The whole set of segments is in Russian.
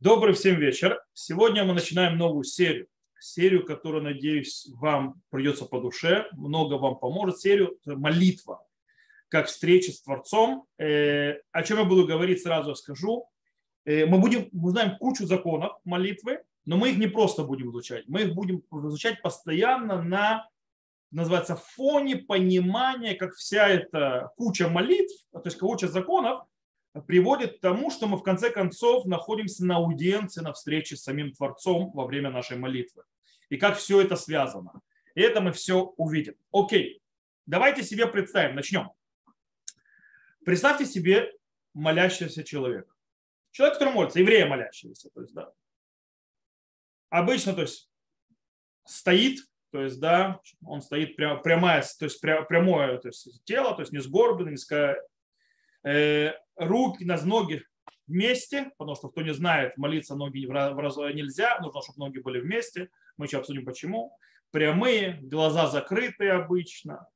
Добрый всем вечер. Сегодня мы начинаем новую серию. Серию, которая, надеюсь, вам придется по душе, много вам поможет. Серию молитва, как встреча с Творцом. Э, о чем я буду говорить, сразу скажу. Э, мы будем, мы знаем кучу законов молитвы, но мы их не просто будем изучать. Мы их будем изучать постоянно на называется фоне понимания, как вся эта куча молитв, то есть куча законов, приводит к тому, что мы в конце концов находимся на аудиенции, на встрече с самим Творцом во время нашей молитвы. И как все это связано. И это мы все увидим. Окей, давайте себе представим, начнем. Представьте себе молящегося человека. Человек, который молится, еврея молящегося. То есть, да. Обычно, то есть, стоит, то есть, да, он стоит прям, прямая, то есть прямое то есть, тело, то есть не сгорбленное, не э, руки, на ноги вместе, потому что кто не знает, молиться ноги нельзя, нужно, чтобы ноги были вместе. Мы еще обсудим почему. Прямые, глаза закрытые обычно.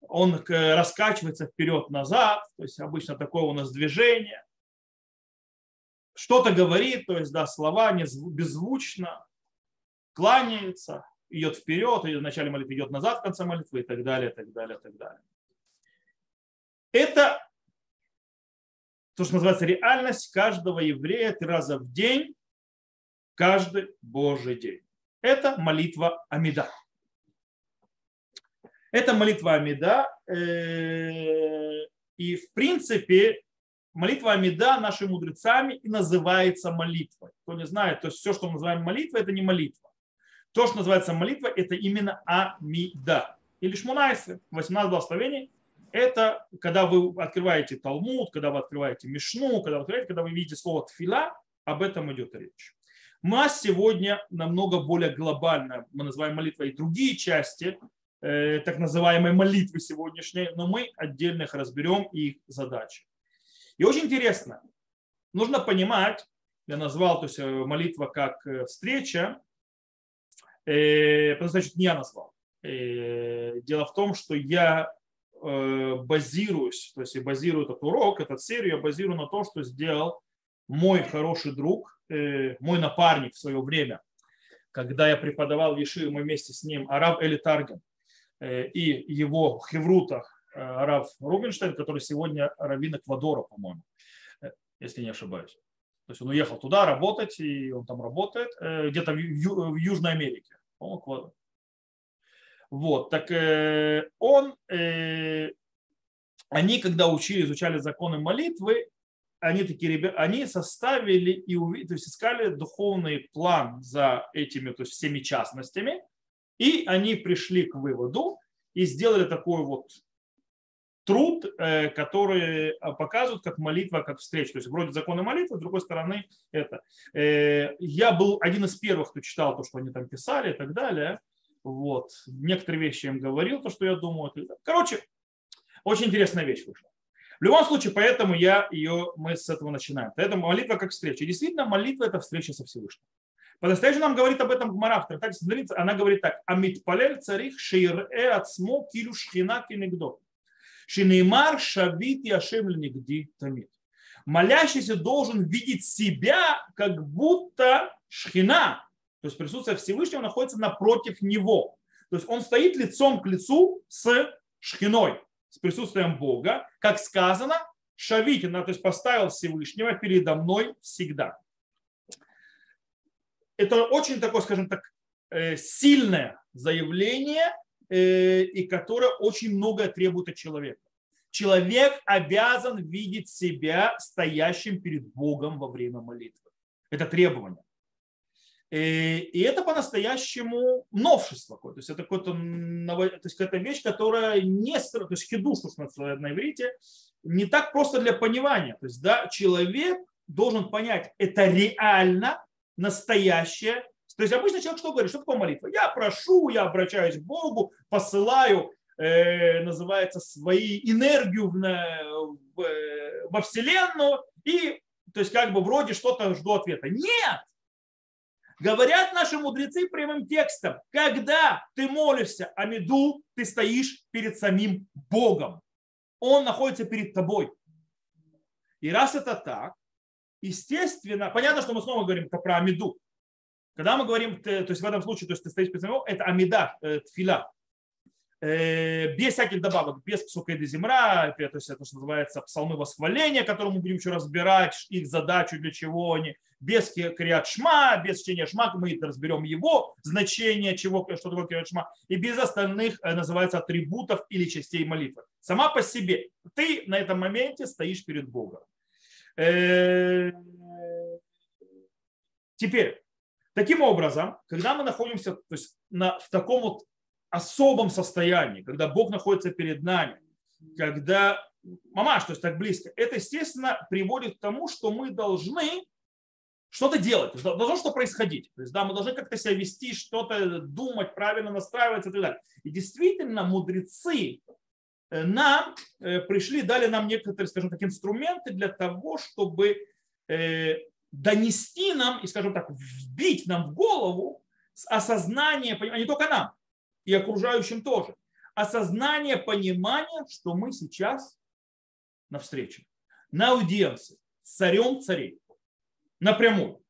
Он раскачивается вперед-назад, то есть обычно такое у нас движение. Что-то говорит, то есть да, слова беззвучно, кланяется, идет вперед, и в начале молитвы идет назад в конце молитвы и так далее, так далее, так далее. Это то, что называется реальность каждого еврея три раза в день, каждый Божий день. Это молитва Амида. Это молитва Амида. Э, и в принципе молитва Амида нашими мудрецами и называется молитвой. Кто не знает, то есть все, что мы называем молитвой, это не молитва. То, что называется молитва, это именно Амида. Или Шмунайсы, 18 благословений, это когда вы открываете Талмуд, когда вы открываете Мишну, когда вы, открываете, когда вы видите слово тфила, об этом идет речь. Мы сегодня намного более глобально, мы называем молитвой другие части э, так называемой молитвы сегодняшней, но мы отдельно их разберем и их задачи. И очень интересно, нужно понимать, я назвал то есть, э, молитва как э, встреча, э, значит, не я назвал. Э, дело в том, что я базируюсь, то есть я базирую этот урок, этот серию, я базирую на том, что сделал мой хороший друг, э, мой напарник в свое время, когда я преподавал в Ешиве, мы вместе с ним, Араб Эли Тарген э, и его хеврута Араб Рубинштейн, который сегодня раввин Эквадора, по-моему, если не ошибаюсь. То есть он уехал туда работать, и он там работает, где-то в Южной Америке. Вот, так э, он, э, они, когда учили, изучали законы молитвы, они такие ребята, они составили и то есть искали духовный план за этими, то есть всеми частностями, и они пришли к выводу и сделали такой вот труд, э, который показывает как молитва, как встреча. То есть вроде законы молитвы, с другой стороны это. Э, я был один из первых, кто читал то, что они там писали и так далее. Вот. Некоторые вещи я им говорил, то, что я думаю. Короче, очень интересная вещь вышла. В любом случае, поэтому я ее, мы с этого начинаем. Это молитва как встреча. действительно, молитва – это встреча со Всевышним. По-настоящему нам говорит об этом Гмара в трактате Она говорит так. Амит палель царих шейре ацмо килю шхина кинегдо. Шинеймар шавит яшем нигди тамит. Молящийся должен видеть себя, как будто шхина, то есть присутствие Всевышнего находится напротив него. То есть он стоит лицом к лицу с шхиной, с присутствием Бога, как сказано, Шавитина, то есть поставил Всевышнего передо мной всегда. Это очень такое, скажем так, э, сильное заявление, э, и которое очень многое требует от человека. Человек обязан видеть себя стоящим перед Богом во время молитвы. Это требование. Э, и это по-настоящему новшество. То есть это какое-то, то есть какая-то вещь, которая не, то есть хидуш, на иврите, не так просто для понимания. То есть да, человек должен понять, это реально настоящее. То есть обычно человек что говорит? Что такое молитва? Я прошу, я обращаюсь к Богу, посылаю, э, называется, свои энергию в, в, э, во Вселенную и то есть как бы вроде что-то жду ответа. Нет! Говорят наши мудрецы прямым текстом, когда ты молишься о меду, ты стоишь перед самим Богом. Он находится перед тобой. И раз это так, естественно, понятно, что мы снова говорим про Амиду. Когда мы говорим, то есть в этом случае, то есть ты стоишь перед это Амида, э, тфила. Э, без всяких добавок, без псука и земра, то есть это что называется псалмы восхваления, которые мы будем еще разбирать, их задачу, для чего они, без криат шма, без чтения шма, мы разберем его значение, чего, что такое криат шма, и без остальных э, называется атрибутов или частей молитвы. Сама по себе ты на этом моменте стоишь перед Богом. Теперь, Таким образом, когда мы находимся то есть, на, в таком вот особом состоянии, когда Бог находится перед нами, когда мамаш, то есть так близко, это, естественно, приводит к тому, что мы должны что-то делать, должно что происходить. То есть, да, мы должны как-то себя вести, что-то думать, правильно настраиваться и так далее. И действительно, мудрецы э, нам э, пришли, дали нам некоторые, скажем так, инструменты для того, чтобы э, донести нам и, скажем так, вбить нам в голову осознание, а не только нам, и окружающим тоже, осознание понимания, что мы сейчас на встрече, на аудиенции. С царем царей, напрямую.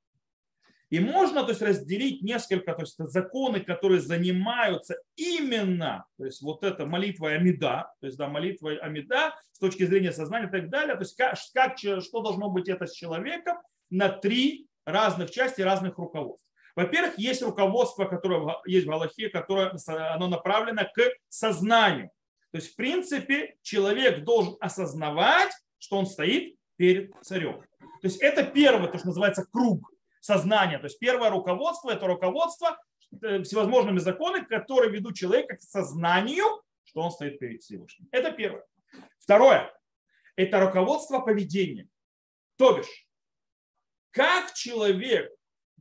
И можно то есть, разделить несколько то есть, законы, которые занимаются именно, то есть вот это молитва Амида, то есть да, молитва Амида с точки зрения сознания и так далее, то есть как, как, что должно быть это с человеком, на три разных части разных руководств. Во-первых, есть руководство, которое есть в Галахе, которое оно направлено к сознанию. То есть, в принципе, человек должен осознавать, что он стоит перед царем. То есть это первое, то, что называется круг сознания. То есть первое руководство – это руководство э, всевозможными законами, которые ведут человека к сознанию, что он стоит перед Всевышним. Это первое. Второе – это руководство поведением. То бишь, как человек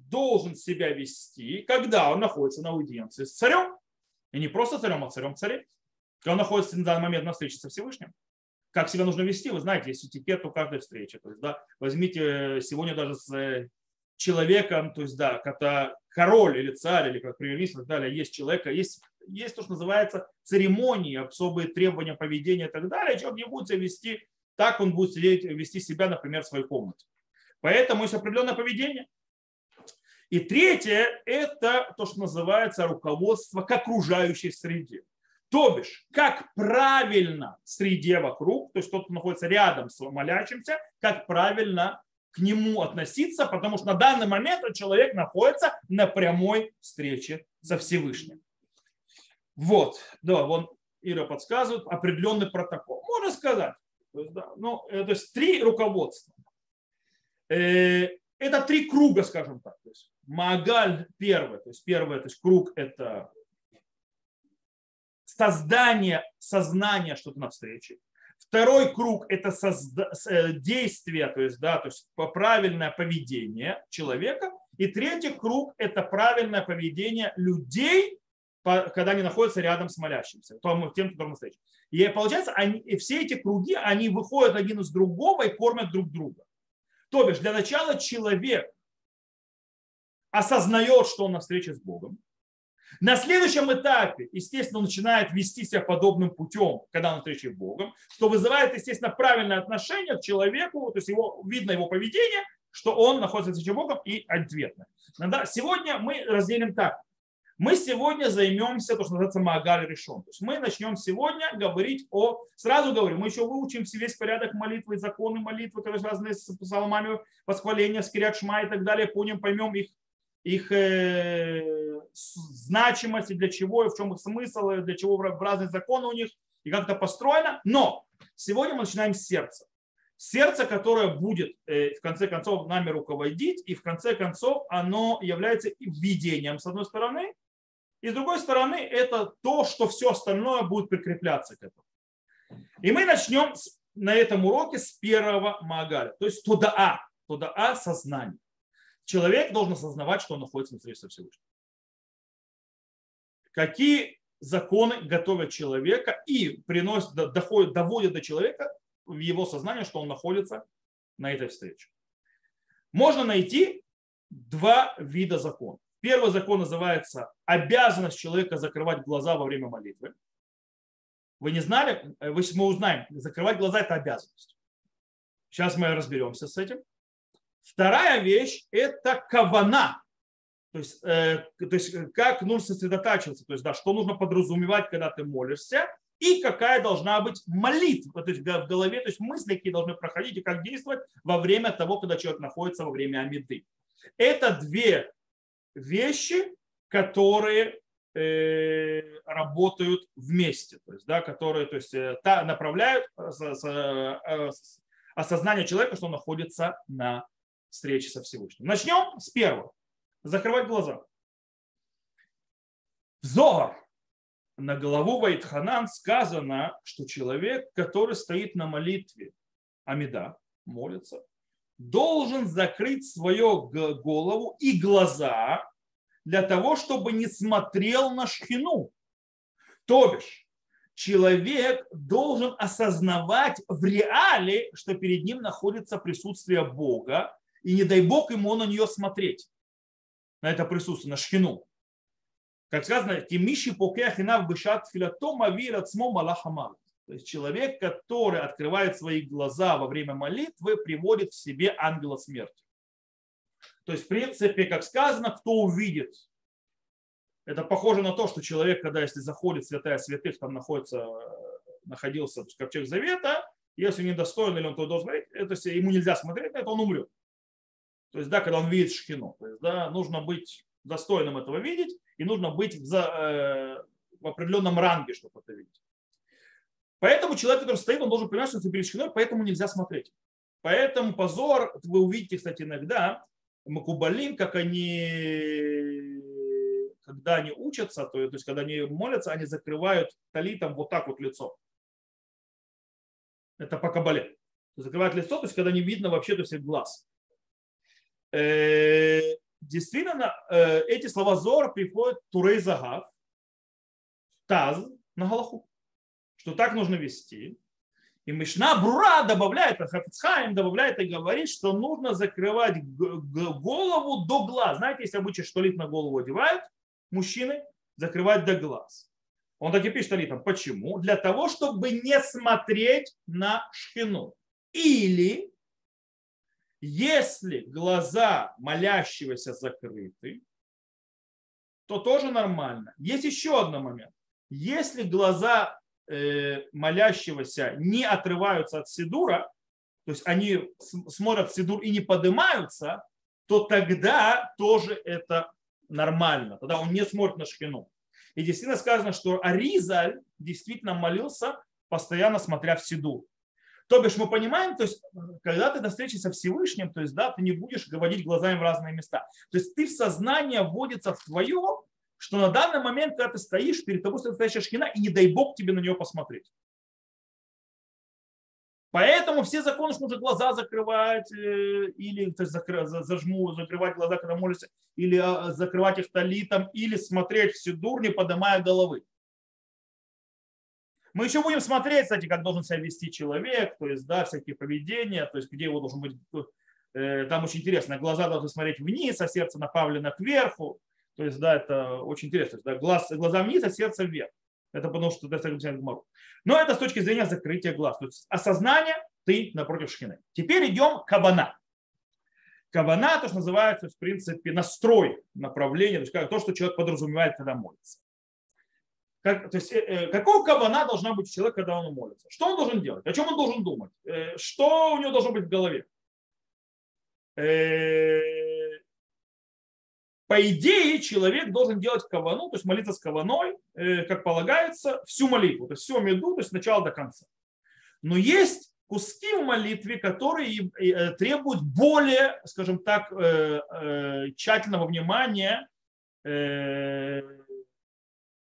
должен себя вести, когда он находится на аудиенции с царем, и не просто царем, а царем царей, когда он находится на данный момент на встрече со Всевышним. Как себя нужно вести, вы знаете, есть этикет у каждой встречи. То есть, да, возьмите сегодня даже с э, человеком, то есть, да, когда король или царь, или как премьер-министр и так далее, есть человека, есть, есть то, что называется церемонии, особые требования поведения и так далее, человек не будет себя вести так, он будет сидеть, вести себя, например, в своей комнате. Поэтому есть определенное поведение. И третье – это то, что называется руководство к окружающей среде. То бишь, как правильно среде вокруг, то есть тот, кто находится рядом с молящимся, как правильно к нему относиться, потому что на данный момент человек находится на прямой встрече со Всевышним. Вот, да, вон Ира подсказывает определенный протокол. Можно сказать. То есть, да, ну, то есть три руководства. Э, это три круга, скажем так. То есть Магаль первый, то есть первый, то есть круг это создание сознания что-то на встрече. Второй круг – это созда- э, действие, то есть, да, то есть правильное поведение человека. И третий круг – это правильное поведение людей, когда они находятся рядом с молящимся, тем, кто на встрече. И получается, они, и все эти круги, они выходят один из другого и кормят друг друга. То бишь, для начала человек осознает, что он на встрече с Богом. На следующем этапе, естественно, он начинает вести себя подобным путем, когда он на встрече с Богом, что вызывает, естественно, правильное отношение к человеку, то есть его, видно его поведение, что он находится на встрече с Богом и ответно. Сегодня мы разделим так. Мы сегодня займемся то, что называется Магаль решен. То есть мы начнем сегодня говорить о... Сразу говорю, мы еще выучим весь порядок молитвы, законы молитвы, которые связаны с псалмами, восхваления, с Шма и так далее. Поймем, поймем их, их э, значимость, и для чего, и в чем их смысл, и для чего разные законы у них, и как это построено. Но сегодня мы начинаем с сердца. Сердце, которое будет э, в конце концов нами руководить, и в конце концов оно является видением, с одной стороны, и с другой стороны, это то, что все остальное будет прикрепляться к этому. И мы начнем на этом уроке с первого магаля, то есть туда-а, туда-а сознание. Человек должен осознавать, что он находится на встрече со Всевышним. Какие законы готовят человека и приносят, доходят, доводят до человека в его сознание, что он находится на этой встрече. Можно найти два вида законов. Первый закон называется обязанность человека закрывать глаза во время молитвы. Вы не знали? Э, мы узнаем. Закрывать глаза – это обязанность. Сейчас мы разберемся с этим. Вторая вещь – это кавана. То есть, э, то есть как нужно сосредотачиваться, то есть да, что нужно подразумевать, когда ты молишься, и какая должна быть молитва, то есть в голове, то есть мысли, какие должны проходить и как действовать во время того, когда человек находится во время амиды. Это две вещи, которые э, работают вместе, то есть, да, которые то есть, э, та, направляют э, осознание человека, что он находится на встрече со Всевышним. Начнем с первого. Закрывать глаза. В на голову Вайтханан сказано, что человек, который стоит на молитве Амида, молится, должен закрыть свою голову и глаза для того, чтобы не смотрел на шхину. То бишь, человек должен осознавать в реале, что перед ним находится присутствие Бога, и не дай Бог ему на нее смотреть, на это присутствие, на шхину. Как сказано, кемиши покехина в бышат филатома вират смо малахамал. То есть человек, который открывает свои глаза во время молитвы, приводит в себе ангела смерти. То есть, в принципе, как сказано, кто увидит. Это похоже на то, что человек, когда если заходит в святая святых, там находится, находился ковчег завета, если недостоин или он то должен смотреть, это, ему нельзя смотреть это, он умрет. То есть, да, когда он видит шхину. То есть, да, нужно быть достойным этого видеть, и нужно быть в, за, э, в определенном ранге, чтобы это видеть. Поэтому человек, который стоит, он должен понимать, что это перед шхиной, поэтому нельзя смотреть. Поэтому позор, вы увидите, кстати, иногда макубалим, как они, когда они учатся, то, то есть когда они молятся, они закрывают талитом вот так вот лицо. Это по кабале. Закрывают лицо, то есть когда не видно вообще то есть глаз. Э, действительно, э, эти слова Зора приходят Турей Загав, Таз на Галаху, что так нужно вести. И Мишна Брура добавляет, Хафицхайм добавляет и говорит, что нужно закрывать голову до глаз. Знаете, есть обычай, что лит на голову одевают мужчины, закрывать до глаз. Он так и пишет талитом. Почему? Для того, чтобы не смотреть на шхину. Или если глаза молящегося закрыты, то тоже нормально. Есть еще один момент. Если глаза э, молящегося не отрываются от сидура, то есть они смотрят сидур и не поднимаются, то тогда тоже это нормально. Тогда он не смотрит на шхину. И действительно сказано, что Аризаль действительно молился, постоянно смотря в сидур. То бишь мы понимаем, то есть когда ты на встрече со Всевышним, то есть да, ты не будешь говорить глазами в разные места. То есть ты в сознание вводится в твое, что на данный момент, когда ты стоишь, перед тобой стоит настоящая шхина, и не дай Бог тебе на нее посмотреть. Поэтому все законы, что нужно глаза закрывать, э, или то есть, зажму, закрывать глаза, когда молишься, или а, закрывать их талитом, или смотреть в седур, не поднимая головы. Мы еще будем смотреть, кстати, как должен себя вести человек, то есть, да, всякие поведения, то есть, где его должен быть, э, там очень интересно, глаза должны смотреть вниз, а сердце направлено кверху, то есть, да, это очень интересно, да, глаз, глаза вниз, а сердце вверх. Это потому что это гмару. Но это с точки зрения закрытия глаз. То есть осознание ты напротив шхины. Теперь идем к кабана. Кабана, то, что называется, в принципе, настрой направления, то есть то, что человек подразумевает, когда молится. Как, то есть, э, э, какого кабана должна быть у человека, когда он молится? Что он должен делать? О чем он должен думать? Э, что у него должно быть в голове? По идее, человек должен делать кавану, то есть молиться с каваной, как полагается, всю молитву, то есть всю меду, то есть с начала до конца. Но есть куски в молитве, которые требуют более, скажем так, тщательного внимания.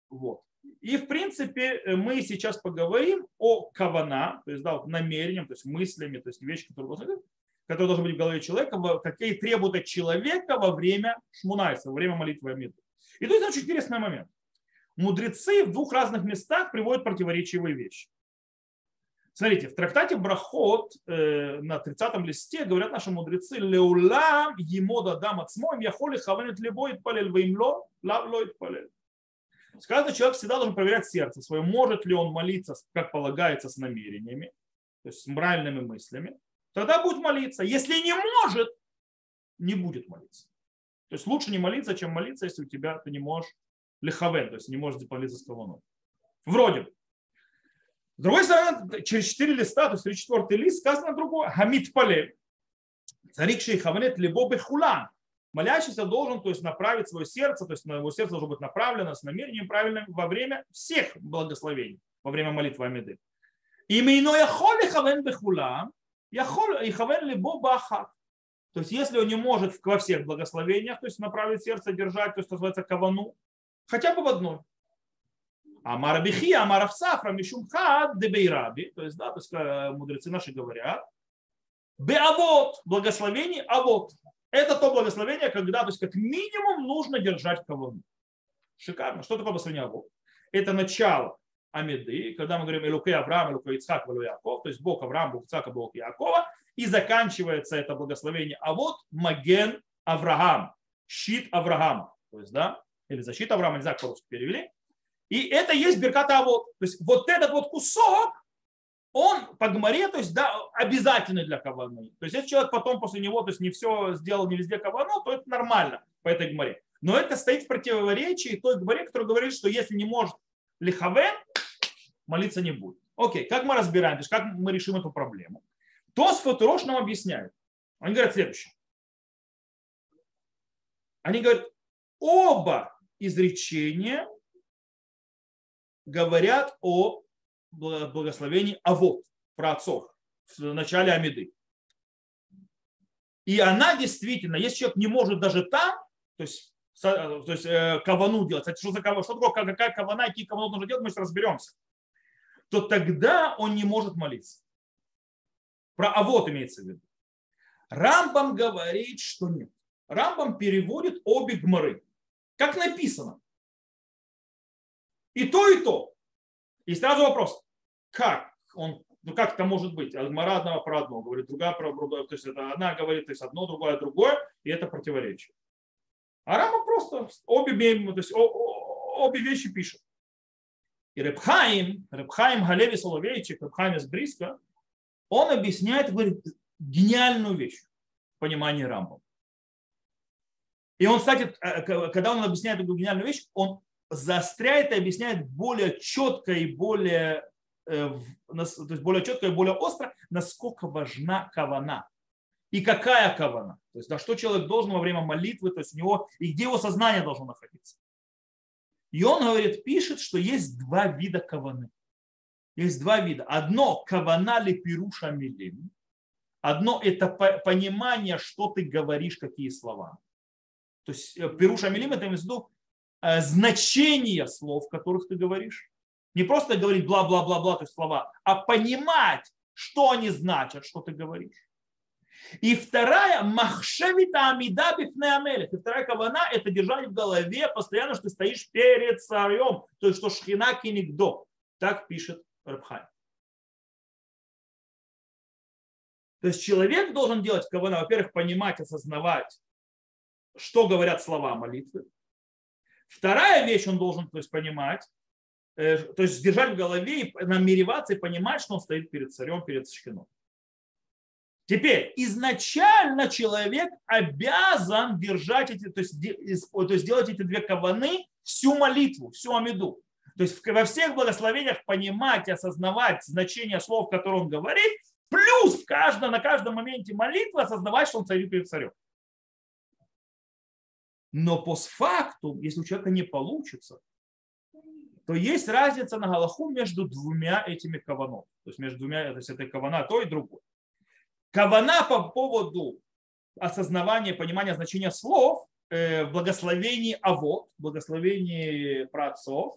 Вот. И, в принципе, э, мы сейчас поговорим о кавана, то есть да, намерением, то есть мыслями, то есть вещи, которые должны, которые должны быть в голове человека, какие требуют от человека во время шмунайса, во время молитвы Амиду. И тут очень интересный момент. Мудрецы в двух разных местах приводят противоречивые вещи. Смотрите, в трактате Брахот э, на 30-м листе говорят наши мудрецы «Леулам ему дадам ацмоем яхоли хаванет либоит палель ваимло лав палель». Сказано, человек всегда должен проверять сердце свое, может ли он молиться, как полагается, с намерениями, то есть с моральными мыслями. Тогда будет молиться. Если не может, не будет молиться. То есть лучше не молиться, чем молиться, если у тебя ты не можешь лихавен, то есть не можешь молиться с каваном. Вроде бы. С другой стороны, через четыре листа, то есть 34 лист, сказано другое. Хамид пале. Царик шейхавнет либо бехулан. Молящийся должен то есть, направить свое сердце, то есть его сердце должно быть направлено с намерением правильным во время всех благословений, во время молитвы Амиды. Именно яхоль хавен бехулан, яхоль хавен либо бахат. То есть, если он не может во всех благословениях, то есть направить сердце, держать, то есть, называется кавану, хотя бы в одной. Амар Бихи, Амар Авсафра, Мишум Хад, Дебейраби, то есть, да, то есть э, мудрецы наши говорят, Беавод, благословение, а вот это то благословение, когда, то есть, как минимум нужно держать кавану. Шикарно. Что такое благословение Авод? Это начало Амиды, когда мы говорим Илукей Авраам, Илукей Ицхак, Илукей Яков, то есть Бог Авраам, Бог Ицхака, Бог Якова, и заканчивается это благословение. А вот Маген Авраам, щит Авраама, то есть, да, или защита Авраама, не знаю, как по-русски перевели. И это есть Берката Авод. То есть вот этот вот кусок, он по гморе, то есть да, обязательный для каваны. То есть если человек потом после него то есть не все сделал, не везде кавану, то это нормально по этой гморе. Но это стоит в противоречии той гморе, которая говорит, что если не может лихавен, молиться не будет. Окей, как мы разбираем, то есть как мы решим эту проблему? То с Фатурош нам объясняет. Они говорят следующее. Они говорят, оба изречения говорят о благословении Авод, про отцов, в начале Амиды. И она действительно, если человек не может даже там, то есть, то есть э, кавану делать, кстати, что, за кавану, что такое, какая кавана, какие кавану нужно делать, мы сейчас разберемся, то тогда он не может молиться. Про Авод имеется в виду. Рамбам говорит, что нет. Рамбам переводит обе гморы. Как написано. И то, и то. И сразу вопрос. Как? Он, ну как это может быть? Гмара одна про одно говорит, другая про другое. То есть это одна говорит то есть одно, другое, другое, и это противоречие. А Рама просто обе, то есть, обе вещи пишет. И Репхаим, Репхаим Галеви Соловейчик, Репхаим из Бриска, он объясняет, говорит, гениальную вещь в понимании Рамбова. И он, кстати, э, когда он объясняет эту гениальную вещь, он заостряет и объясняет более четко и более, э, то есть более четко и более остро, насколько важна кавана. И какая кавана. То есть на что человек должен во время молитвы, то есть у него, и где его сознание должно находиться. И он говорит, пишет, что есть два вида каваны. Есть два вида. Одно кавана ли пируша милим. Одно это понимание, что ты говоришь, какие слова. То есть э, пируша милим это имеется в виду значение слов, которых ты говоришь. Не просто говорить бла-бла-бла-бла, то есть слова, а понимать, что они значат, что ты говоришь. И вторая, махшевита амида бифнеамелех. И вторая кавана – это держать в голове постоянно, что ты стоишь перед царем. То есть, что шхина кинигдо. Так пишет Рабхай. То есть человек должен делать кавана, во-первых, понимать, осознавать, что говорят слова молитвы. Вторая вещь он должен то есть, понимать, э, то есть держать в голове и намереваться и понимать, что он стоит перед царем, перед шхином. Теперь, изначально человек обязан держать эти, то есть, то есть делать эти две каваны всю молитву, всю амиду. То есть во всех благословениях понимать осознавать значение слов, которые он говорит, плюс в каждом, на каждом моменте молитвы осознавать, что он царит перед царем. Но постфактум, если у человека не получится, то есть разница на Галаху между двумя этими каванов. То есть между двумя, то есть это кавана то и другое. Кавана по поводу осознавания, понимания значения слов э, в благословении Авод, благословении праотцов,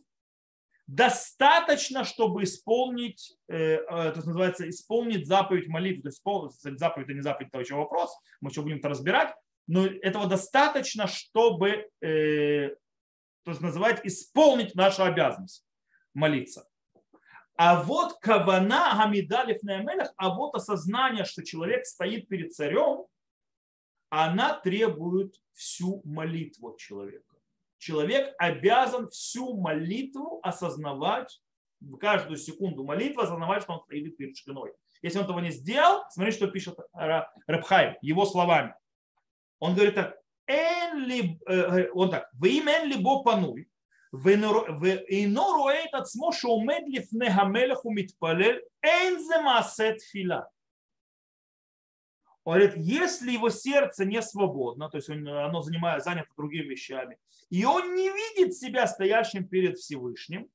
достаточно, чтобы исполнить, э, э, то есть называется, исполнить заповедь молитвы. То есть заповедь это не заповедь, это еще вопрос, мы еще будем это разбирать. Но этого достаточно, чтобы, э, то есть называть, исполнить нашу обязанность молиться. А вот кавана гамидалев наэмелях, а вот осознание, что человек стоит перед царем, она требует всю молитву человека человек обязан всю молитву осознавать, в каждую секунду молитвы осознавать, что он стоит перед шкиной. Если он этого не сделал, смотри, что пишет Рабхай, его словами. Он говорит так, он так, ואם אין ליבו פנוי, ואינו רואה את עצמו שעומד לפני המלך ומתפלל, אין זה מעשה תפילה. Он говорит, если его сердце не свободно, то есть оно занимает, занято другими вещами, и он не видит себя стоящим перед Всевышним,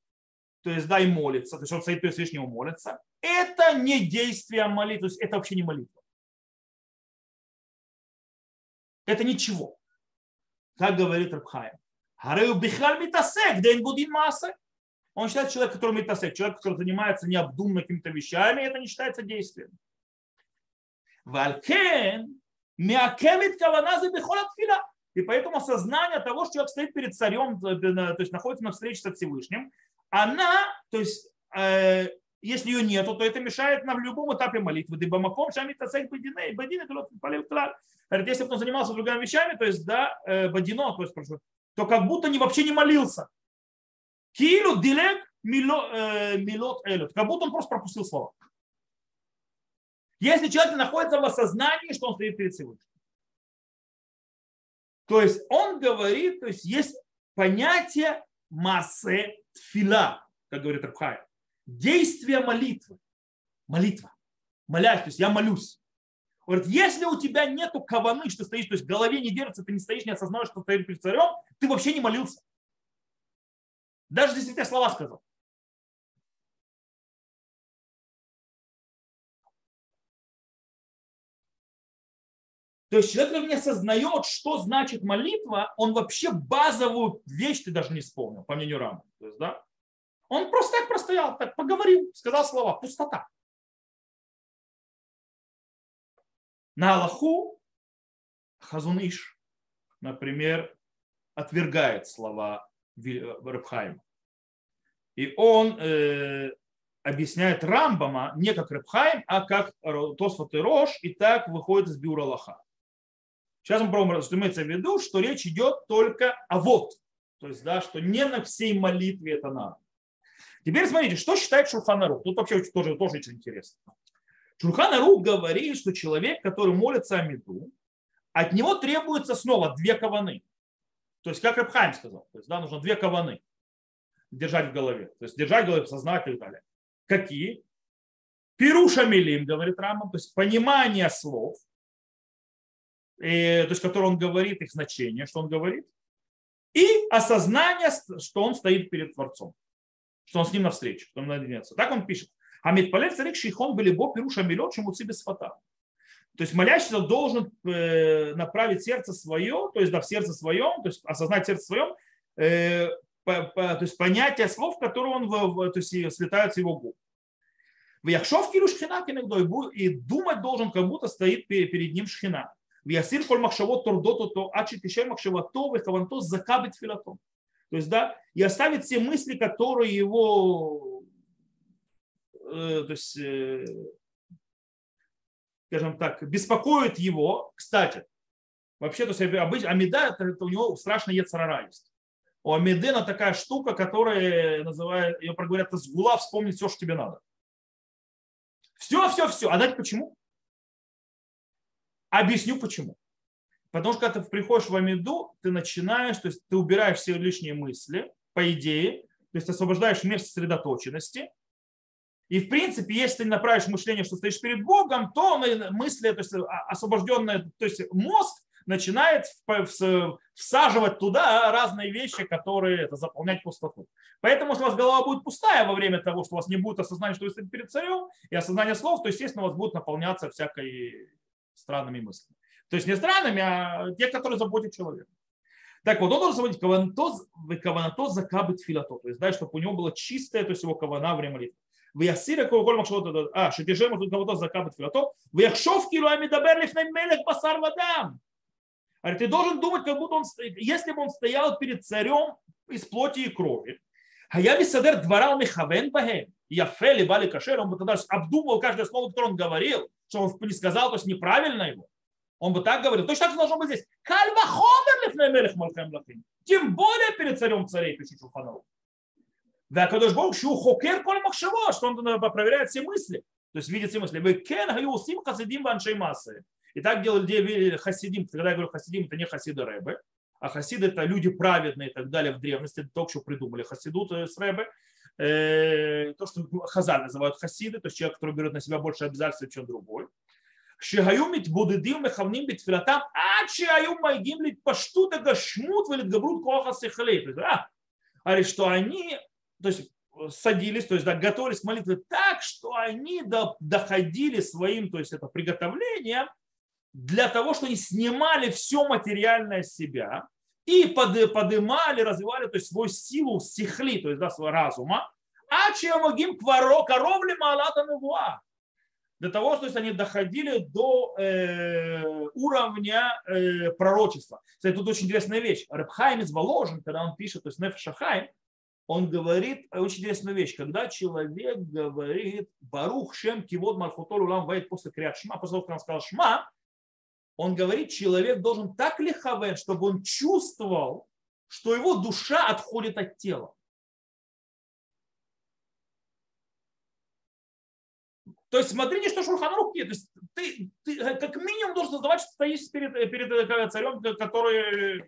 то есть да, и молится, то есть он стоит перед Всевышним и молится, это не действие молитвы, то есть это вообще не молитва. Это ничего. Как говорит Рабхаем. Харею бихаль митасек, день будин массе. Он считает человек, который митасек, человек, который занимается необдуманно какими-то вещами, это не считается действием. Валькен мякемит каваназы бихола тфила. И поэтому осознание того, что человек стоит перед царем, то есть находится на встрече со Всевышним, она, то есть, э, если ее нету, то это мешает нам в любом этапе молитвы. Дыбамаком, шами тасек бадиней, бадины, если бы он занимался другими вещами, то есть, да, э, бадино, то есть, прошу, то как будто не, вообще не молился. Килу дилек э, милот элют. Как будто он просто пропустил слова. Если человек находится в осознании, что он стоит перед Всевышним. То есть он говорит, то есть есть понятие массе тфила, как говорит Рабхай. Действие молитвы. Молитва. Молясь, то есть я молюсь. Он говорит, если у тебя нету каваны, что стоишь, то есть в голове не держится, ты не стоишь, не осознаешь, что стоишь перед царем, ты вообще не молился. Даже если ты слова сказал. То есть человек, который не осознает, что значит молитва, он вообще базовую вещь ты даже не вспомнил, по мнению Рама. То есть, да? Он просто так простоял, так поговорил, сказал слова, пустота. На Аллаху Хазуныш, например, отвергает слова Рабхайма. И он э, объясняет Рамбама не как Рабхайм, а как Тосфот и Рош, и так выходит из Биура Лаха. Сейчас мы пробуем, что имеется в виду, что речь идет только о вот. То есть, да, что не на всей молитве это надо. Теперь смотрите, что считает Шурханарух. Тут вообще тоже, тоже очень интересно. Шурханарух говорит, что человек, который молится о меду, от него требуется снова две каваны. То есть, как Рабхайм сказал, то есть, да, нужно две каваны держать в голове. То есть, держать в голове, сознать и так далее. Какие? Пируша милим, говорит Рамам, то есть понимание слов – и, э, то есть, который он говорит, их значение, что он говорит, и осознание, что он стоит перед Творцом, что он с ним навстречу, что он надвинется. Так он пишет. "А Палев царик были белибо пируша милот чему ци бесфата. То есть молящийся должен э, направить сердце свое, то есть да, в сердце своем, то есть осознать сердце своем, э, по, по, то есть понятие слов, которые он, в, то есть слетают с его губ. В Яхшов киру шхина и думать должен, как будто стоит перед ним шхина. В Ясир коль махшавот турдоту то ачи тишер махшавато вихаванто закабит филатом. То есть, да, и оставит все мысли, которые его, э, то есть, э, скажем так, беспокоят его. Кстати, вообще, то есть, обычно, Амида, это, у него страшно Ецарара есть. У Амидена такая штука, которая называют, ее проговорят, с гула вспомнить все, что тебе надо. Все, все, все. А дать почему? Объясню почему. Потому что когда ты приходишь в Амиду, ты начинаешь, то есть ты убираешь все лишние мысли, по идее, то есть освобождаешь место сосредоточенности. И в принципе, если ты направишь мышление, что стоишь перед Богом, то мысли, то есть а, освобожденное, то есть мозг начинает всаживать туда разные вещи, которые это, заполнять пустоту. Поэтому, если у вас голова будет пустая во время того, что у вас не будет осознания, что вы стоите перед царем, и осознание слов, то, естественно, у вас будет наполняться всякой странными мыслями. То есть не странными, а те, которые заботят человека. Так вот, он должен заводить каванато закабыть филато. То есть, да, чтобы у него было чистое, то есть его кавана время молитвы. В ясире коль махшот, а, шетишем тут кого-то закабыть филато. В яхшов килуами дабер лифней мелех басар вадам. А ты должен думать, как будто он, если бы он стоял перед царем из плоти и крови, а я мисадер дворал михавен бахем, я фели бали кашер, он бы тогда обдумывал каждое слово, которое он говорил, что он не сказал, то есть неправильно его. Он бы так говорил. Точно так же должно быть здесь. Кальва хомер Тем более перед царем царей, пишет Шуханов. Да, Кадош Бог, что хокер коль махшево, что он проверяет все мысли. То есть видит все мысли. Вы кен гаюсим хасидим баншей массы. И так делали хасидим. Когда я говорю хасидим, это не хасиды Рэбе, а хасиды это люди праведные и так далее в древности. Это только что придумали хасидут с Рэбе. Э, то, что хазаль называют хасиды, то есть человек, который берет на себя больше обязательств, чем другой. שהיו מתבודדים ומכוונים בתפילתם עד שהיו מגיעים להתפשטות הגשמות ולהתגברות כוח השכלי. А, что они то есть, садились, то есть да, готовились к молитве так, что они до, доходили своим, то есть это приготовлением для того, что они снимали все материальное с себя и под, подымали, развивали то есть, свою силу сихли, то есть да, своего разума, а чем могим коровли малата нувуа для того, что они доходили до э, уровня э, пророчества. Кстати, тут очень интересная вещь. Рабхайм из Воложен, когда он пишет, то есть Нефшахайм, он говорит очень интересную вещь. Когда человек говорит Барух Шем Кивод Мархутолу Лам Вайт после Криат Шма, после того, как он сказал Шма, он говорит, человек должен так лиховен, чтобы он чувствовал, что его душа отходит от тела. То есть смотрите, что Шурханрух нет. То есть ты, ты как минимум должен задавать, что стоишь перед, перед э, царем, который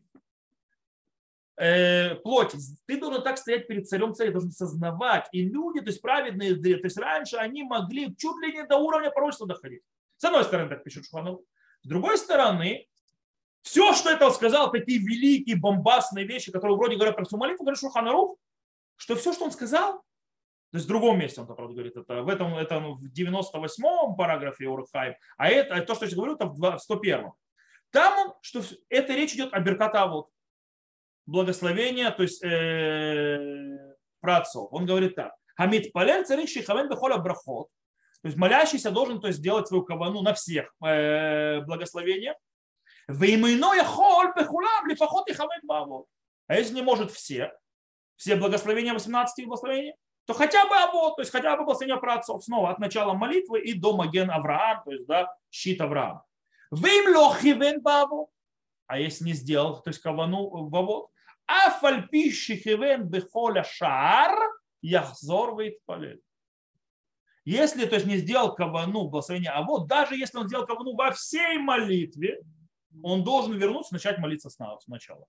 э, плоть. Ты должен так стоять перед царем царя, должен сознавать. И люди, то есть праведные, то есть раньше они могли чуть ли не до уровня пророчества доходить. С одной стороны, так пишет Шуханов. С другой стороны, все, что это сказал, такие великие бомбастные вещи, которые вроде говорят про всю молитву, говорит Шуханарух, что все, что он сказал, то есть в другом месте он, правда, говорит, это в этом это в 98-м параграфе Урхайм, а это то, что я говорю, это в 101-м. Там что это речь идет о Берката вот благословение, то есть э, праотцов. Он говорит так. Хамид палель царик шихавен бехоля брахот. То есть молящийся должен то есть, сделать свою кавану на всех э, благословениях. Веймейно яхоль бехулам лифахот и хамед бавот. А если не может все, все благословения 18 благословений, то хотя бы Абот, то есть хотя бы благословение про отцов снова от начала молитвы и до Маген Авраам, то есть да, щит Авраама. Вим лохивен бабу, а если не сделал, то есть кавану в Абот, а фальпи шихивен бехоля шар, яхзор палель. Если то есть не сделал кавану благословение, а вот даже если он сделал кавану во всей молитве, он должен вернуться, начать молиться сначала.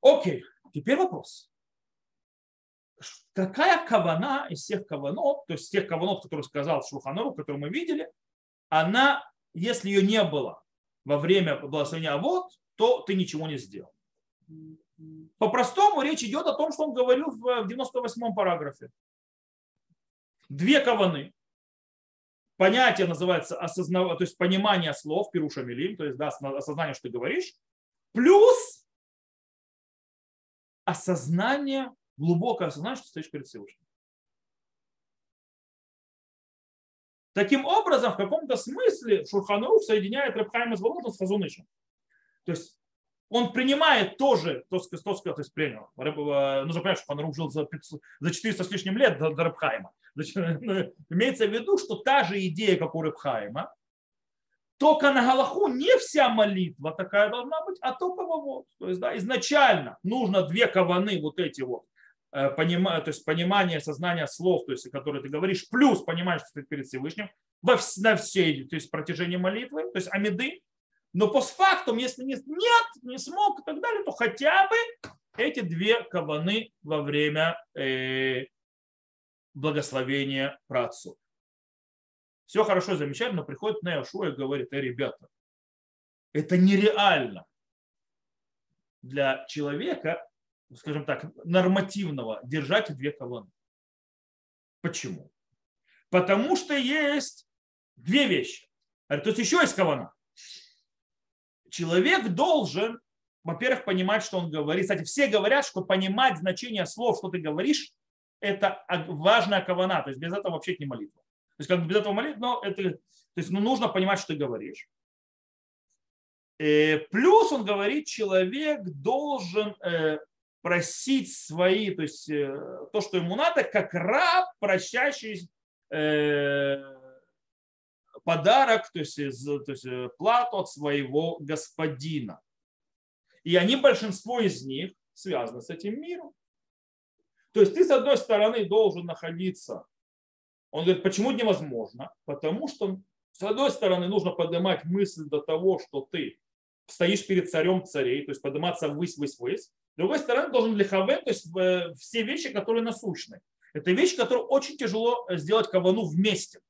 Окей. Теперь вопрос. Какая кавана из всех каванот, то есть тех каванот, которые сказал Шуханору, которые мы видели, она, если ее не было во время благословения Авод, то ты ничего не сделал. По-простому речь идет о том, что он говорил в 98-м параграфе. Две каваны. Понятие называется осознав... то есть понимание слов, пируша милим, то есть да, осознание, что ты говоришь, плюс осознание, глубокое осознание, что стоишь перед Всевышним. Таким образом, в каком-то смысле Шурханарух соединяет Рабхайма с Воложин с Хазунышем. То есть он принимает тоже, то, то, то, то есть принял. Э, нужно понять, что Шурханарух жил за, 500, за 400 с лишним лет до, до Рабхайма. Значит, имеется в виду, что та же идея, как у Рабхайма, только на Галаху не вся молитва такая должна быть, а только вот. То есть да, изначально нужно две каваны вот эти вот, э, понимание, то есть понимание, сознание слов, то есть, которые ты говоришь, плюс понимание, что ты перед Всевышним, во, на всей то есть, протяжении молитвы, то есть амиды. Но постфактум, если не, нет, не смог и так далее, то хотя бы эти две каваны во время э, благословения працу все хорошо, замечательно, приходит на Яшуа и говорит, э, ребята, это нереально для человека, скажем так, нормативного держать две колонны. Почему? Потому что есть две вещи. То есть еще есть кавана. Человек должен, во-первых, понимать, что он говорит. Кстати, все говорят, что понимать значение слов, что ты говоришь, это важная кавана. То есть без этого вообще не молитва. То есть как бы без этого молитвы, но это, то есть ну, нужно понимать, что ты говоришь. И э, плюс он говорит, человек должен э, просить свои, то есть э, то, что ему надо, как раб, прощающий подарок, то есть, то есть плату от своего господина. И они, большинство из них, связаны с этим миром. То есть ты, с одной стороны, должен находиться Он говорит, почему невозможно? Потому что, с одной стороны, нужно поднимать мысль до того, что ты стоишь перед царем царей, то есть подниматься ввысь, ввысь, ввысь. С другой стороны, должен лихаве, то есть э, все вещи, которые насущны. Это вещи, которые очень тяжело сделать кавану вместе.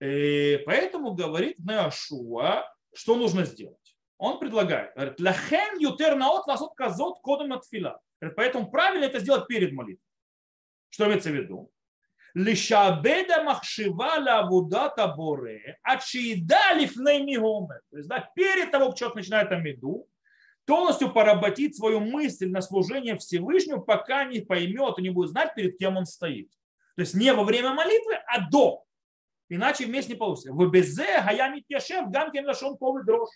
И поэтому говорит Неашуа, что нужно сделать. Он предлагает, говорит, лахен ютер наот ласот казот кодом от фила. Поэтому правильно это сделать перед молитвой. Что имеется в виду? Лишабеда махшива лавудата боре, ачида лифней мигоме. То есть, да, перед того, как человек начинает амиду, полностью поработить свою мысль на служение Всевышнему, пока не поймет и не будет знать, перед кем он стоит. То есть не во время молитвы, а до. Иначе вместе не получится. В безе гаямит яшев гамкин лашон повы дрожь.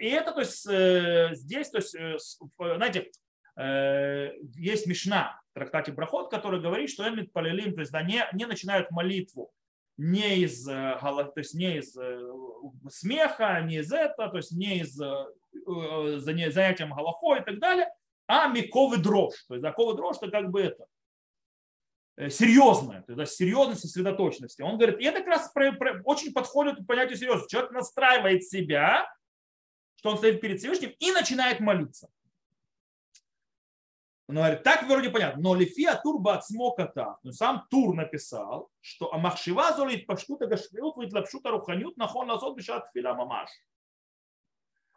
И это, то есть, э, здесь, то есть, э, знаете, э, есть Мишна в трактате Брахот, который говорит, что Эмит Палилим, то есть, да, не, не начинают молитву не из, то есть, не из смеха, не из этого, то есть не из занятием галахой и так далее, а миковый дрожь. То есть, да, ковый дрожь, это как бы это, серьезное, то есть серьезность и сосредоточенности. Он говорит, и это как раз очень подходит к понятию серьезности. Человек настраивает себя что он стоит перед Всевышним и начинает молиться. Он говорит, так вроде понятно, но Лифия Турба от смокота, но сам Тур написал, что Амахшива золит паштута гашриут вид лапшута руханют нахон лазот бешат фила мамаш.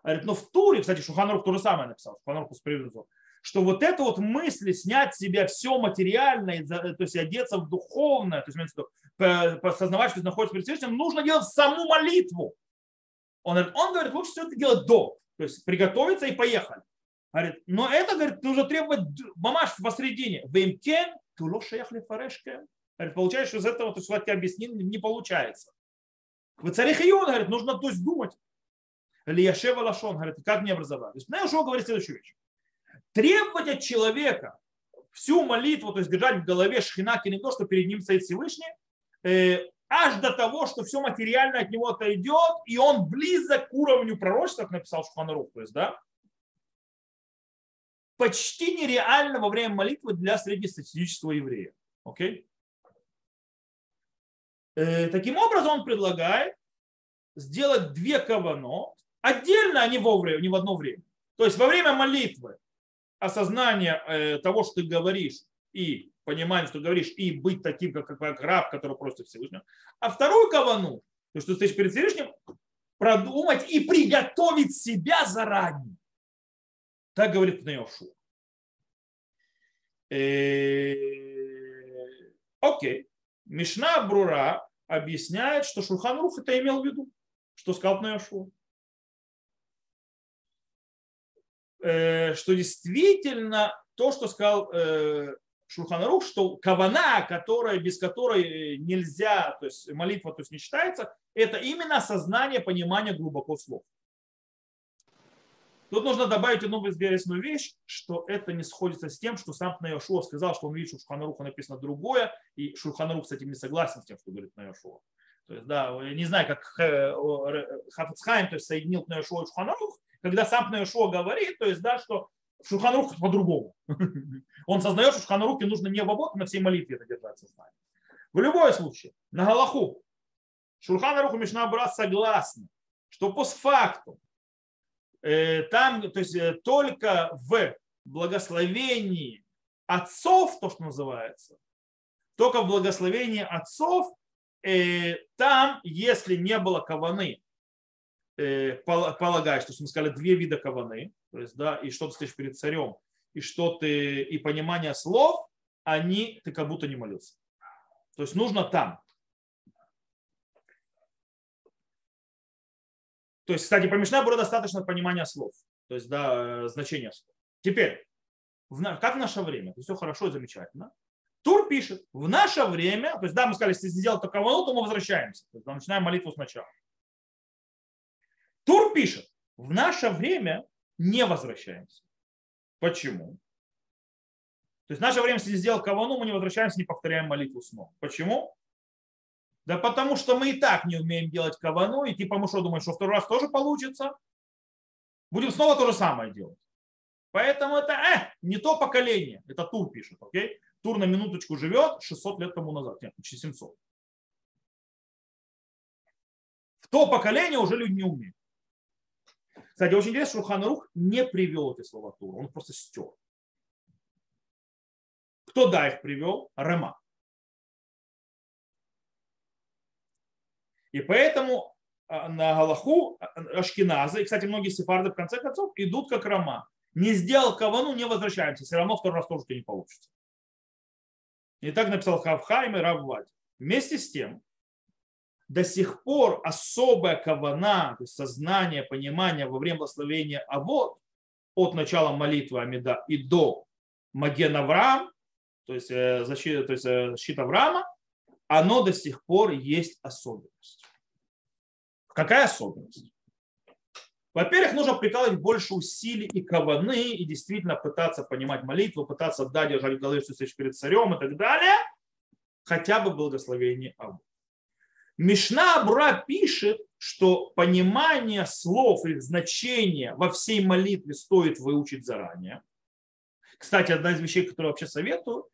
Говорит, но в Туре, кстати, Шуханарух то же самое написал, Шуханарух справедливо, что вот это вот мысли снять с себя все материальное, то есть одеться в духовное, то есть осознавать, что находится перед Всевышним, нужно делать саму молитву. Он говорит, он говорит, лучше все это делать до. То есть приготовиться и поехали. Говорит, но это, говорит, нужно требовать мамаш посредине. Вемкен, туло шаяхли фарешке. Говорит, получается, из этого, то есть, вот я объяснил, не получается. В царих Ион, говорит, нужно то есть думать. Лияшева Лашон, говорит, как мне образовать. То есть, что говорит следующую вещь. Требовать от человека всю молитву, то есть держать в голове шхинаки не то, что перед ним стоит Всевышний, э, аж до того, что все материально от него отойдет, и он близок к уровню пророчества, как написал Шуханарух, то есть, да, почти нереально во время молитвы для среднестатистического еврея. Окей? Э, таким образом, он предлагает сделать две кавано, отдельно, а не, во время, не в одно время. То есть во время молитвы осознание э, того, что ты говоришь, и понимание, что говоришь, и быть таким, как, как раб, который просит Всевышнего. А вторую кавану, то, что ты стоишь перед Всевышним, продумать и приготовить себя заранее. Так говорит Неошу. Э, окей. Мишна Брура объясняет, что Шурхан Рух это имел в виду, что сказал Неошу. Э, что действительно то, что сказал э, Шурханарух, что кавана, которая, без которой нельзя, то есть молитва то есть не считается, это именно осознание, понимание глубоко слов. Тут нужно добавить одну интересную вещь, что это не сходится с тем, что сам Найошуа сказал, что он видит, что в Шурханарухе написано другое, и Шурханарух с этим не согласен с тем, что говорит Найошуа. То есть, да, не знаю, как Хафицхайм то есть, соединил Найошуа и Шурханарух, когда сам Найошуа говорит, то есть, да, что в Шурханрух по-другому. Он сознает, что в Шурханрухе нужно не в обод, на всей молитве это держать сознание. В любом случае, на Галаху Шурханарух и Мишнабра согласны, что постфактум э, там, то есть э, только в благословении отцов, то, что называется, только в благословении отцов, э, там, если не было каваны, э, полагаешь, что мы сказали две вида каваны, то есть, да, и что ты стоишь перед царем, и что ты, и понимание слов, они, ты как будто не молился. То есть нужно там. То есть, кстати, по Мишнабуру достаточно понимания слов, то есть, да, значения слов. Теперь, как в наше время, то все хорошо и замечательно. Тур пишет, в наше время, то есть, да, мы сказали, если сделал только волну, то мы возвращаемся, то есть, начинаем молитву сначала. Тур пишет, в наше время не возвращаемся. Почему? То есть в наше время, если сделал кавану, мы не возвращаемся, не повторяем молитву снова. Почему? Да потому что мы и так не умеем делать кавану, и типа мы что думаем, что второй раз тоже получится? Будем снова то же самое делать. Поэтому это э, не то поколение, это Тур пишет, окей? Тур на минуточку живет 600 лет тому назад, нет, почти 700. В то поколение уже люди не умеют. Кстати, очень интересно, что Ханрух не привел эти слова Тура, он просто стер. Кто да их привел? Рема. И поэтому а, на Галаху а, Ашкиназы, и, кстати, многие сефарды в конце концов идут как Рома. Не сделал кавану, не возвращаемся. Все равно второй раз тоже не получится. И так написал Хавхайм и Раввадь. Вместе с тем, до сих пор особая кавана, то есть сознание, понимание во время благословения Авод, от начала молитвы Амида и до Маген Авраам, то есть э, защита, то есть э, защита Авраама, оно до сих пор есть особенность. Какая особенность? Во-первых, нужно прикладывать больше усилий и каваны, и действительно пытаться понимать молитву, пытаться да, держать в голове всю перед царем и так далее, хотя бы благословение Аву. Мишна Абра пишет, что понимание слов, их значения во всей молитве стоит выучить заранее. Кстати, одна из вещей, которую вообще советую,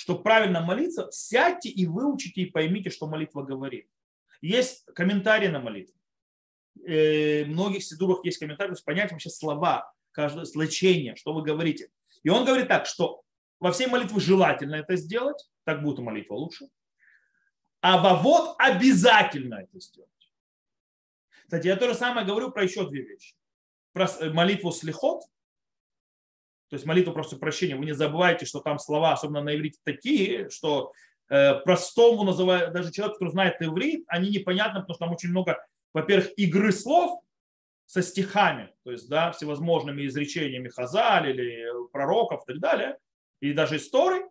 что правильно молиться, сядьте и выучите и поймите, что молитва говорит. Есть комментарии на молитву. Э, многих сидурах есть комментарии, то понять вообще слова, каждое значение, что вы говорите. И он говорит так, что во всей молитве желательно это сделать, так будет молитва лучше. А во вот обязательно это сделать. Кстати, я то же самое говорю про еще две вещи. Про молитву слихот, то есть молитву просто прощения. Вы не забывайте, что там слова, особенно на иврите, такие, что э, простому называют, даже человек, который знает иврит, они непонятны, потому что там очень много, во-первых, игры слов со стихами, то есть да, всевозможными изречениями Хазаль или пророков и так далее, и даже истории,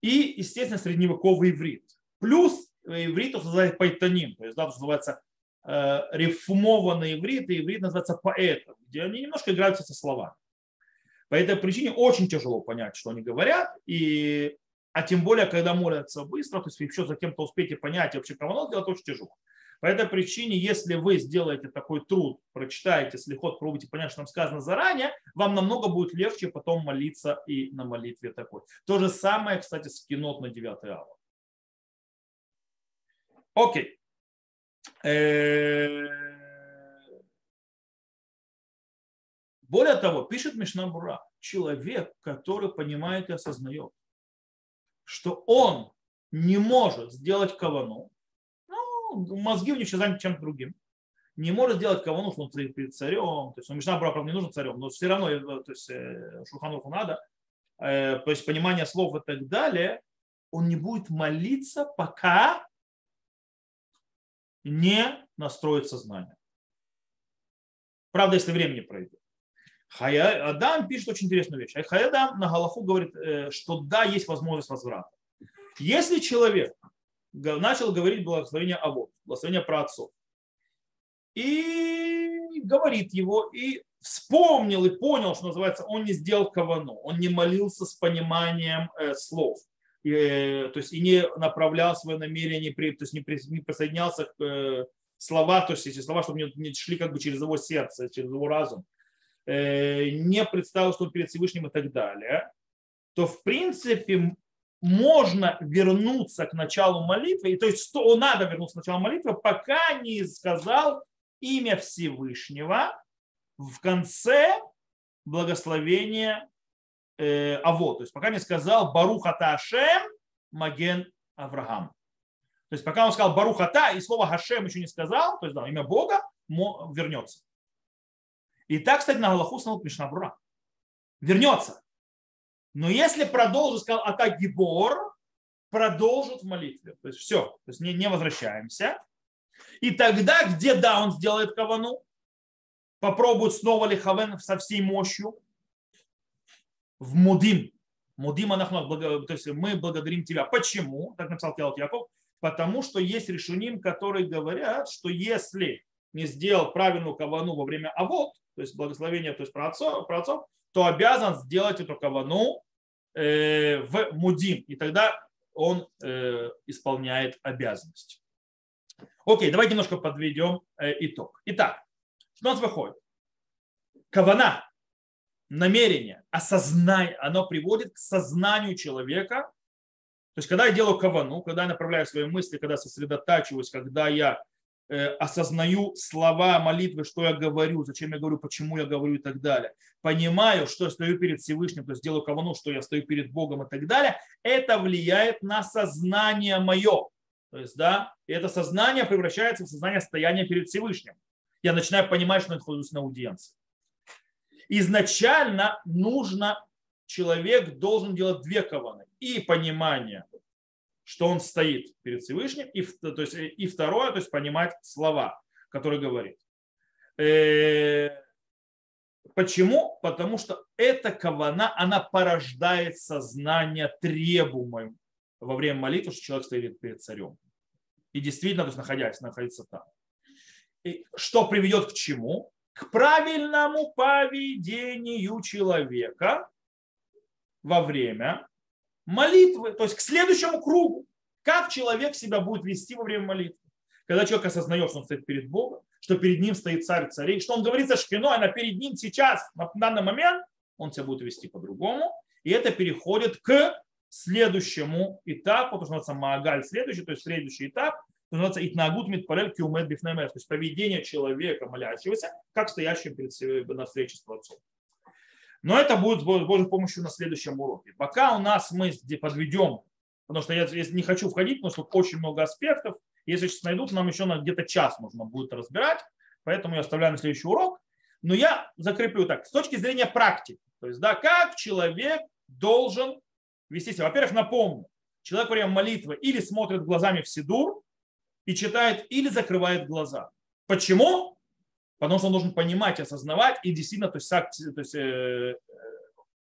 и, естественно, средневековый иврит. Плюс иврит называется пайтаним, то есть да, то, называется э, рифмованный иврит, и иврит называется поэтом, где они немножко играются со словами. По этой причине очень тяжело понять, что они говорят, и, а тем более, когда молятся быстро, то есть еще за кем-то успейте понять вообще кого делать, очень тяжело. По этой причине, если вы сделаете такой труд, прочитаете слихот, пробуйте понять, что там сказано заранее, вам намного будет легче потом молиться и на молитве такой. То же самое, кстати, с кинот на 9 ава. Окей. Более того, пишет Мишнабура, человек, который понимает и осознает, что он не может сделать кавану, ну, мозги у него заняты чем-то другим, не может сделать кавану, что он перед царем, то есть ну, Мишнабура, правда, не нужен царем, но все равно э, то есть, э, Шухануху надо, э, то есть понимание слов и так далее, он не будет молиться, пока не настроит сознание. Правда, если времени пройдет. Хая Адам пишет очень интересную вещь. Хая Адам на Галаху говорит, э, что да, есть возможность возврата. Если человек начал говорить благословение Авод, благословение про отцов, и говорит его, и вспомнил и понял, что называется, он не сделал кавану, он не молился с пониманием э, слов, и, э, то есть и не направлял свое намерение, то есть не, присоединялся к э, слова, то есть эти слова, чтобы не, не шли как бы через его сердце, через его разум, не представил, что он перед Всевышним и так далее, то в принципе можно вернуться к началу молитвы, и то есть что надо вернуться к началу молитвы, пока не сказал имя Всевышнего в конце благословения э, Аво, то есть пока не сказал Барухата Ашем Маген Авраам. То есть пока он сказал Барухата и слово Хашем еще не сказал, то есть да, имя Бога вернется. И так, кстати, на Галаху снова Мишнабура. Вернется. Но если продолжит, сказал, а так Гибор, продолжит в молитве. То есть все, то есть не, не возвращаемся. И тогда, где да, он сделает кавану, попробует снова ли хавен со всей мощью в мудим. Мудим анахну, то есть мы благодарим тебя. Почему? Так написал Келот Яков. Потому что есть решуним, которые говорят, что если не сделал правильную кавану во время авод, то есть благословение то есть про, отцов, про отцов, то обязан сделать эту кавану э, в мудим, и тогда он э, исполняет обязанность. Окей, давайте немножко подведем э, итог. Итак, что у нас выходит? Кавана, намерение, осознание, оно приводит к сознанию человека, То есть, когда я делаю кавану, когда я направляю свои мысли, когда сосредотачиваюсь, когда я осознаю слова молитвы, что я говорю, зачем я говорю, почему я говорю и так далее, понимаю, что я стою перед Всевышним, то есть делаю кавану, что я стою перед Богом и так далее, это влияет на сознание мое. То есть, да, и это сознание превращается в сознание стояния перед Всевышним. Я начинаю понимать, что я нахожусь на аудиенции. Изначально нужно, человек должен делать две каваны. И понимание, что он стоит перед Всевышним, и, то есть, и второе, то есть понимать слова, которые говорит. Э, почему? Потому что эта кавана, она порождает сознание требуемым во время молитвы, что человек стоит перед царем. И действительно, то есть находясь, находится там. И что приведет к чему? К правильному поведению человека во время молитвы, то есть к следующему кругу. Как человек себя будет вести во время молитвы? Когда человек осознает, что он стоит перед Богом, что перед ним стоит царь царей, что он говорит за шкиной, она перед ним сейчас, на данный момент, он себя будет вести по-другому. И это переходит к следующему этапу, то, что называется Маагаль следующий, то есть следующий этап, называется Итнагут Митпарель Кюмет Бифнемес, то есть поведение человека, молящегося, как стоящим перед на встрече с Творцом. Но это будет с Божьей помощью на следующем уроке. Пока у нас мы подведем, потому что я не хочу входить, потому что очень много аспектов. Если сейчас найдут, нам еще на где-то час нужно будет разбирать, поэтому я оставляю на следующий урок. Но я закреплю так, с точки зрения практики. То есть, да, как человек должен вести себя. Во-первых, напомню, человек во время молитвы или смотрит глазами в Сидур и читает, или закрывает глаза. Почему? Потому что он должен понимать, осознавать и действительно то есть, то есть, э,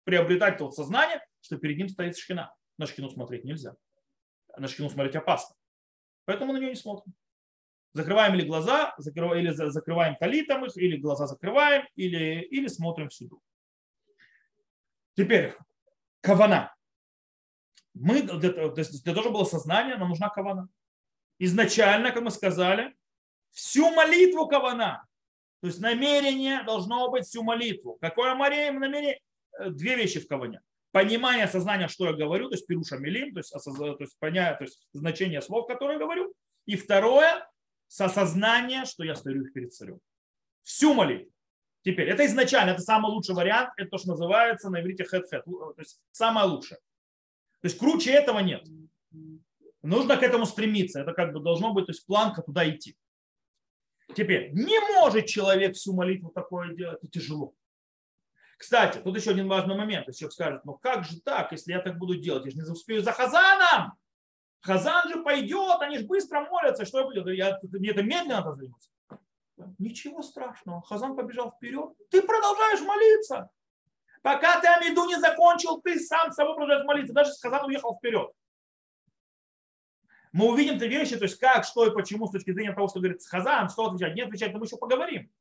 приобретать то сознание, что перед ним стоит шхина. На шхину смотреть нельзя. На шхину смотреть опасно. Поэтому на нее не смотрим. Закрываем или глаза, закрываем, или закрываем талитом их, или глаза закрываем, или, или смотрим всюду. Теперь, кавана мы, для, то есть для того, чтобы было сознание, нам нужна кавана. Изначально, как мы сказали, всю молитву кавана. То есть намерение должно быть всю молитву. Какое намерение? Э, две вещи в каване. Понимание, сознание, что я говорю, то есть пируша милим, то есть, то есть, понятие, то есть значение слов, которые я говорю. И второе, сосознание, что я стою перед царем. Всю молитву. Теперь, это изначально, это самый лучший вариант, это то, что называется на иврите хэт-хэт, то есть самое лучшее. То есть круче этого нет. Нужно к этому стремиться. Это как бы должно быть, то есть планка туда идти. Теперь, не может человек всю молитву такое делать, это тяжело. Кстати, тут еще один важный момент. Если человек скажет, ну как же так, если я так буду делать, я же не успею за Хазаном. Хазан же пойдет, они же быстро молятся, что я буду? Я, мне это медленно надо заниматься. Ничего страшного. Хазан побежал вперед. Ты продолжаешь молиться. Пока ты Амиду не закончил, ты сам с собой продолжаешь молиться. Даже сказал, уехал вперед. Мы увидим эти вещи, то есть как, что и почему с точки зрения того, что говорит Хазан, что отвечать, не отвечать, но мы еще поговорим.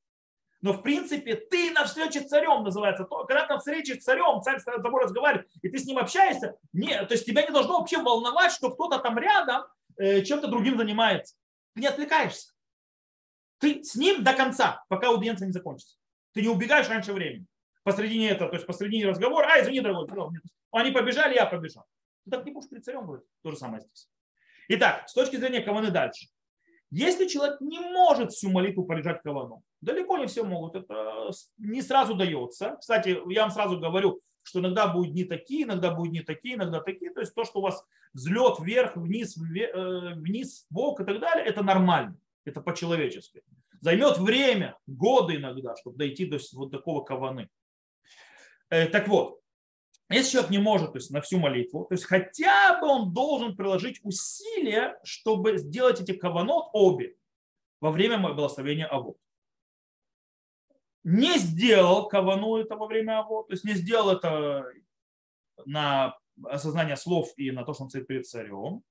Но в принципе ты на встрече с царем называется. То, когда ты на встрече с царем, царь с тобой разговаривает, и ты с ним общаешься, не, то есть тебя не должно вообще волновать, что кто-то там рядом э, чем-то другим занимается. Ты не отвлекаешься. Ты с ним до конца, пока аудиенция не закончится. Ты не убегаешь раньше времени посредине этого, то есть посредине разговора, а, извини, дорогой, они побежали, я побежал. Ты так не будешь перед царем говорить. То же самое здесь. Итак, с точки зрения каваны дальше. Если человек не может всю молитву полежать кавану, далеко не все могут, это не сразу дается. Кстати, я вам сразу говорю, что иногда будут не такие, иногда будут не такие, иногда такие. То есть то, что у вас взлет вверх, вниз, э, вниз, бок и так далее, это нормально. Это по-человечески. Займет время, годы иногда, чтобы дойти до вот такого каваны. Э, так вот, если человек не может то есть, на всю молитву, то есть хотя бы он должен приложить усилия, чтобы сделать эти каванот обе во время благословения Авод. Не сделал кавану это во время Авод, то есть не сделал это на осознание слов и на то, что он стоит перед царем,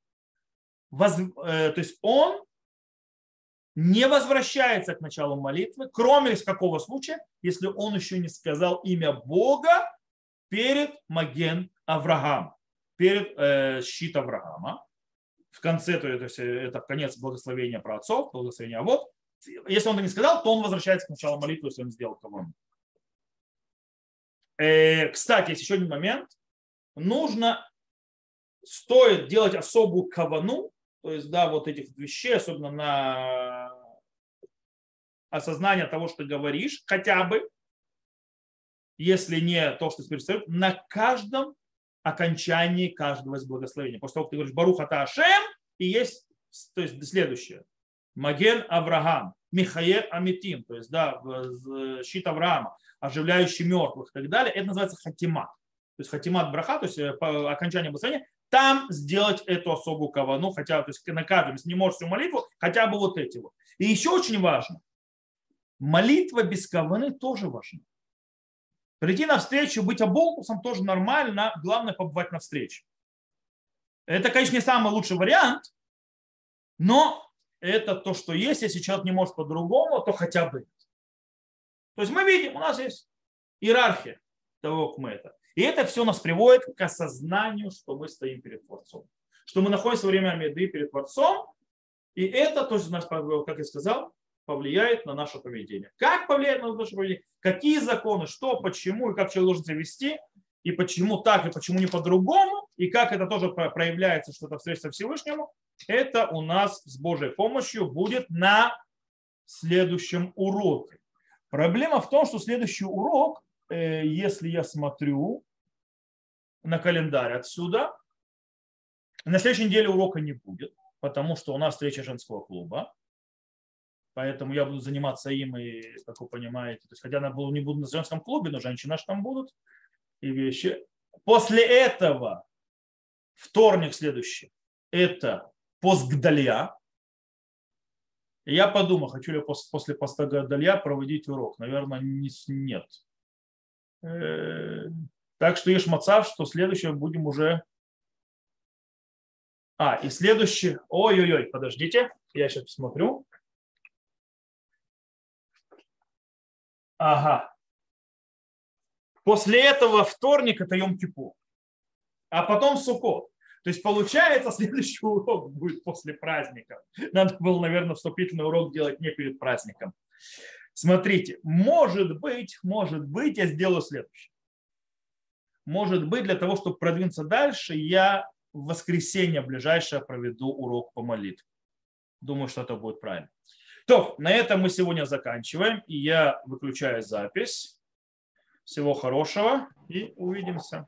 воз, э, то есть он не возвращается к началу молитвы, кроме из какого случая, если он еще не сказал имя Бога перед Маген Авраам, перед э, щит Авраама. В конце, то есть это конец благословения про отцов, благословения а вот. Если он это не сказал, то он возвращается к началу молитвы, если он сделал кого э, Кстати, есть еще один момент. Нужно стоит делать особую кавану, то есть, да, вот этих вещей, особенно на осознание того, что говоришь, хотя бы, если не то, что ты перестаешь, на каждом окончании каждого из благословений. После того, как ты говоришь Баруха Ашем, и есть то есть, следующее. Маген Авраам, Михаил Амитим, то есть да, щит Авраама, оживляющий мертвых и так далее, это называется хатимат. То есть хатимат браха, то есть э, по окончанию благословения, там сделать эту особую кавану, хотя то есть на каждом, если не можешь всю молитву, хотя бы вот эти вот. И еще очень важно, молитва без каваны тоже важна. Прийти на встречу, быть оболтусом тоже нормально, главное побывать на встрече. Это, конечно, не самый лучший вариант, но это то, что есть. Если человек не может по-другому, то хотя бы. То есть мы видим, у нас есть иерархия того, как мы это. И это все нас приводит к осознанию, что мы стоим перед Творцом. Что мы находимся во время Меды перед Творцом. И это тоже, как я сказал, повлияет на наше поведение. Как повлияет на наше поведение? Какие законы, что, почему и как человек должен себя вести, и почему так, и почему не по-другому, и как это тоже проявляется, что это встреча Всевышнему, это у нас с Божьей помощью будет на следующем уроке. Проблема в том, что следующий урок, э, если я смотрю на календарь отсюда, на следующей неделе урока не будет, потому что у нас встреча женского клуба. Поэтому я буду заниматься им, и, как вы понимаете, то есть, хотя я не буду на женском клубе, но женщины аж там будут и вещи. После этого вторник следующий – это пост Гдалья. я подумал, хочу ли я после поста Гдалья проводить урок. Наверное, нет. Так что есть мацав, что следующее будем уже... А, и следующее... Ой-ой-ой, подождите, я сейчас посмотрю. Ага. После этого вторник это Йом-Кипур. А потом Сукот. То есть получается, следующий урок будет после праздника. Надо было, наверное, вступительный урок делать не перед праздником. Смотрите, может быть, может быть, я сделаю следующее. Может быть, для того, чтобы продвинуться дальше, я в воскресенье ближайшее проведу урок по молитве. Думаю, что это будет правильно. То, на этом мы сегодня заканчиваем. И я выключаю запись. Всего хорошего и увидимся.